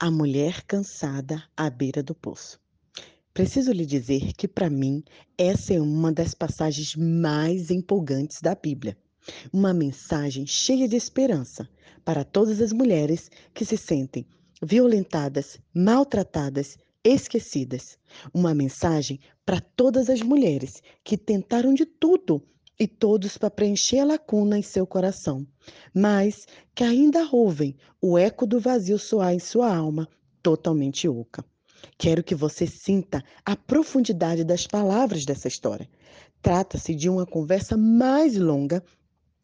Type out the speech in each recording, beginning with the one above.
A mulher cansada à beira do poço. Preciso lhe dizer que, para mim, essa é uma das passagens mais empolgantes da Bíblia. Uma mensagem cheia de esperança para todas as mulheres que se sentem violentadas, maltratadas, esquecidas. Uma mensagem para todas as mulheres que tentaram de tudo e todos para preencher a lacuna em seu coração, mas que ainda ouvem o eco do vazio soar em sua alma, totalmente oca. Quero que você sinta a profundidade das palavras dessa história. Trata-se de uma conversa mais longa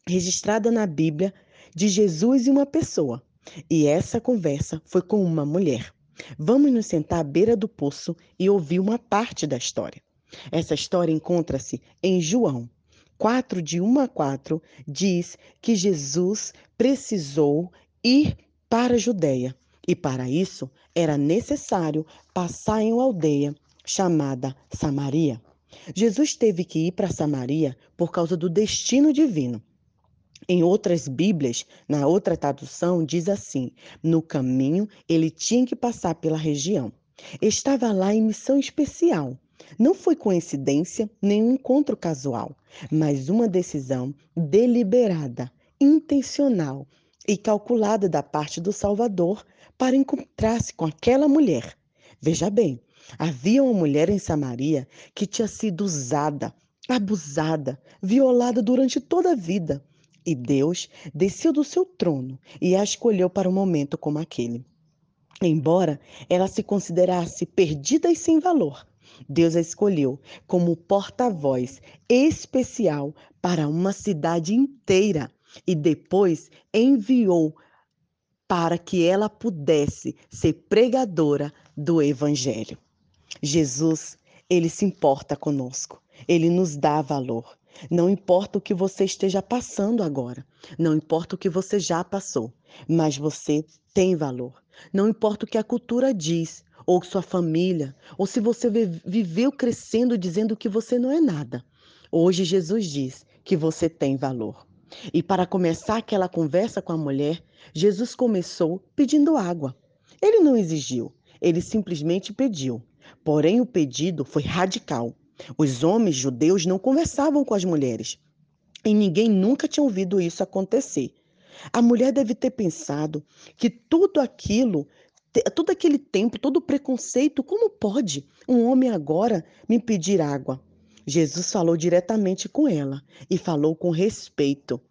registrada na Bíblia de Jesus e uma pessoa. E essa conversa foi com uma mulher. Vamos nos sentar à beira do poço e ouvir uma parte da história. Essa história encontra-se em João, 4, de 1 a 4, diz que Jesus precisou ir para a Judéia e para isso era necessário passar em uma aldeia chamada Samaria. Jesus teve que ir para Samaria por causa do destino divino. Em outras Bíblias, na outra tradução, diz assim: no caminho ele tinha que passar pela região. Estava lá em missão especial não foi coincidência nem um encontro casual, mas uma decisão deliberada, intencional e calculada da parte do Salvador para encontrar-se com aquela mulher. Veja bem, havia uma mulher em Samaria que tinha sido usada, abusada, violada durante toda a vida. E Deus desceu do seu trono e a escolheu para um momento como aquele. Embora ela se considerasse perdida e sem valor, Deus a escolheu como porta-voz especial para uma cidade inteira e depois enviou para que ela pudesse ser pregadora do evangelho. Jesus, ele se importa conosco. Ele nos dá valor. Não importa o que você esteja passando agora, não importa o que você já passou, mas você tem valor. Não importa o que a cultura diz, ou sua família, ou se você viveu crescendo dizendo que você não é nada. Hoje Jesus diz que você tem valor. E para começar aquela conversa com a mulher, Jesus começou pedindo água. Ele não exigiu, ele simplesmente pediu. Porém, o pedido foi radical. Os homens judeus não conversavam com as mulheres. E ninguém nunca tinha ouvido isso acontecer. A mulher deve ter pensado que tudo aquilo todo aquele tempo, todo o preconceito, como pode um homem agora me pedir água? Jesus falou diretamente com ela e falou com respeito.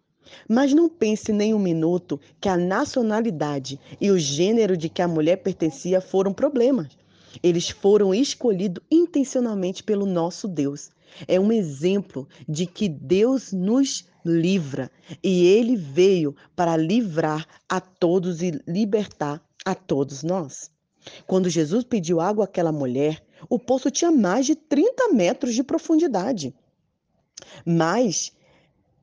Mas não pense nem um minuto que a nacionalidade e o gênero de que a mulher pertencia foram problemas. Eles foram escolhidos intencionalmente pelo nosso Deus. É um exemplo de que Deus nos livra e ele veio para livrar a todos e libertar a todos nós. Quando Jesus pediu água àquela mulher, o poço tinha mais de 30 metros de profundidade. Mas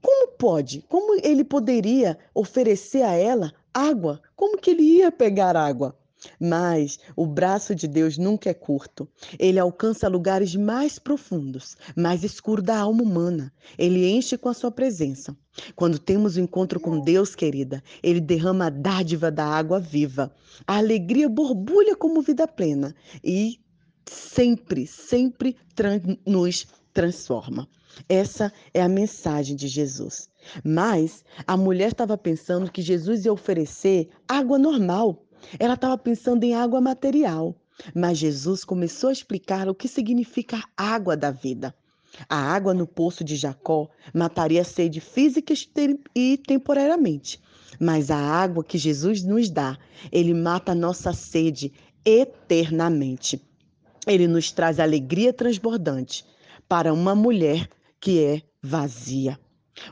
como pode? Como ele poderia oferecer a ela água? Como que ele ia pegar água? Mas o braço de Deus nunca é curto. Ele alcança lugares mais profundos, mais escuros da alma humana. Ele enche com a sua presença. Quando temos o um encontro com Deus, querida, ele derrama a dádiva da água viva. A alegria borbulha como vida plena e sempre, sempre nos transforma. Essa é a mensagem de Jesus. Mas a mulher estava pensando que Jesus ia oferecer água normal ela estava pensando em água material, mas Jesus começou a explicar o que significa água da vida. A água no poço de Jacó mataria a sede física e temporariamente, mas a água que Jesus nos dá, ele mata a nossa sede eternamente. Ele nos traz alegria transbordante para uma mulher que é vazia.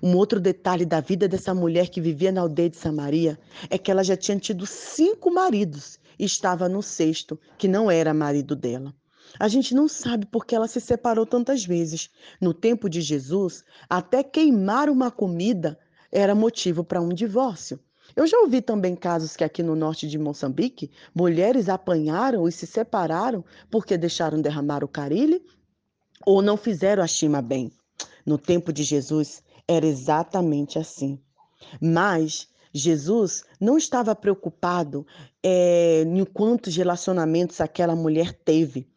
Um outro detalhe da vida dessa mulher que vivia na aldeia de Samaria é que ela já tinha tido cinco maridos e estava no sexto, que não era marido dela. A gente não sabe por que ela se separou tantas vezes. No tempo de Jesus, até queimar uma comida era motivo para um divórcio. Eu já ouvi também casos que aqui no norte de Moçambique, mulheres apanharam e se separaram porque deixaram derramar o carile ou não fizeram a chima bem. No tempo de Jesus, era exatamente assim. Mas Jesus não estava preocupado é, em quantos relacionamentos aquela mulher teve.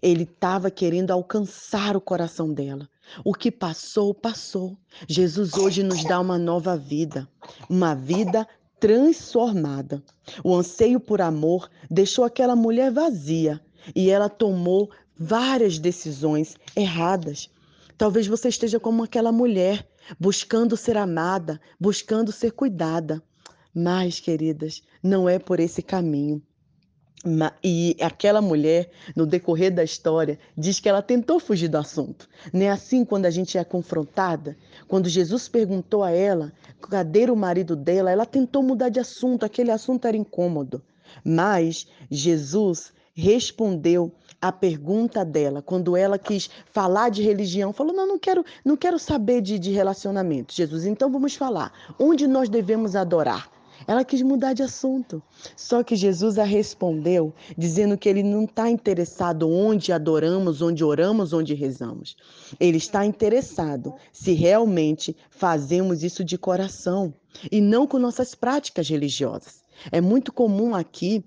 Ele estava querendo alcançar o coração dela. O que passou, passou. Jesus hoje nos dá uma nova vida, uma vida transformada. O anseio por amor deixou aquela mulher vazia e ela tomou várias decisões erradas. Talvez você esteja como aquela mulher, buscando ser amada, buscando ser cuidada. Mas, queridas, não é por esse caminho. E aquela mulher, no decorrer da história, diz que ela tentou fugir do assunto. Não é assim quando a gente é confrontada? Quando Jesus perguntou a ela cadê o marido dela, ela tentou mudar de assunto, aquele assunto era incômodo. Mas Jesus respondeu a pergunta dela, quando ela quis falar de religião, falou: Não, não quero, não quero saber de, de relacionamento. Jesus, então vamos falar. Onde nós devemos adorar? Ela quis mudar de assunto. Só que Jesus a respondeu, dizendo que ele não está interessado onde adoramos, onde oramos, onde rezamos. Ele está interessado se realmente fazemos isso de coração e não com nossas práticas religiosas. É muito comum aqui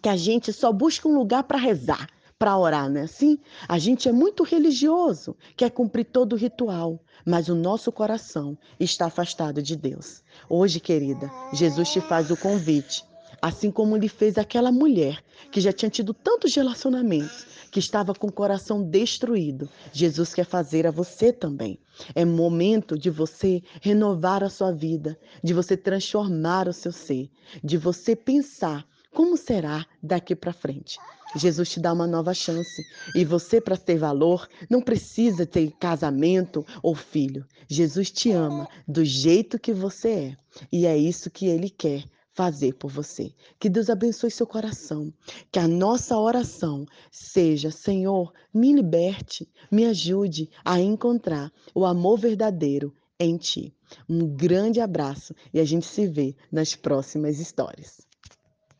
que a gente só busca um lugar para rezar para orar, não é assim? A gente é muito religioso, quer cumprir todo o ritual, mas o nosso coração está afastado de Deus. Hoje, querida, Jesus te faz o convite, assim como lhe fez aquela mulher que já tinha tido tantos relacionamentos, que estava com o coração destruído. Jesus quer fazer a você também. É momento de você renovar a sua vida, de você transformar o seu ser, de você pensar como será daqui para frente? Jesus te dá uma nova chance. E você, para ter valor, não precisa ter casamento ou filho. Jesus te ama do jeito que você é. E é isso que ele quer fazer por você. Que Deus abençoe seu coração. Que a nossa oração seja: Senhor, me liberte, me ajude a encontrar o amor verdadeiro em ti. Um grande abraço e a gente se vê nas próximas histórias.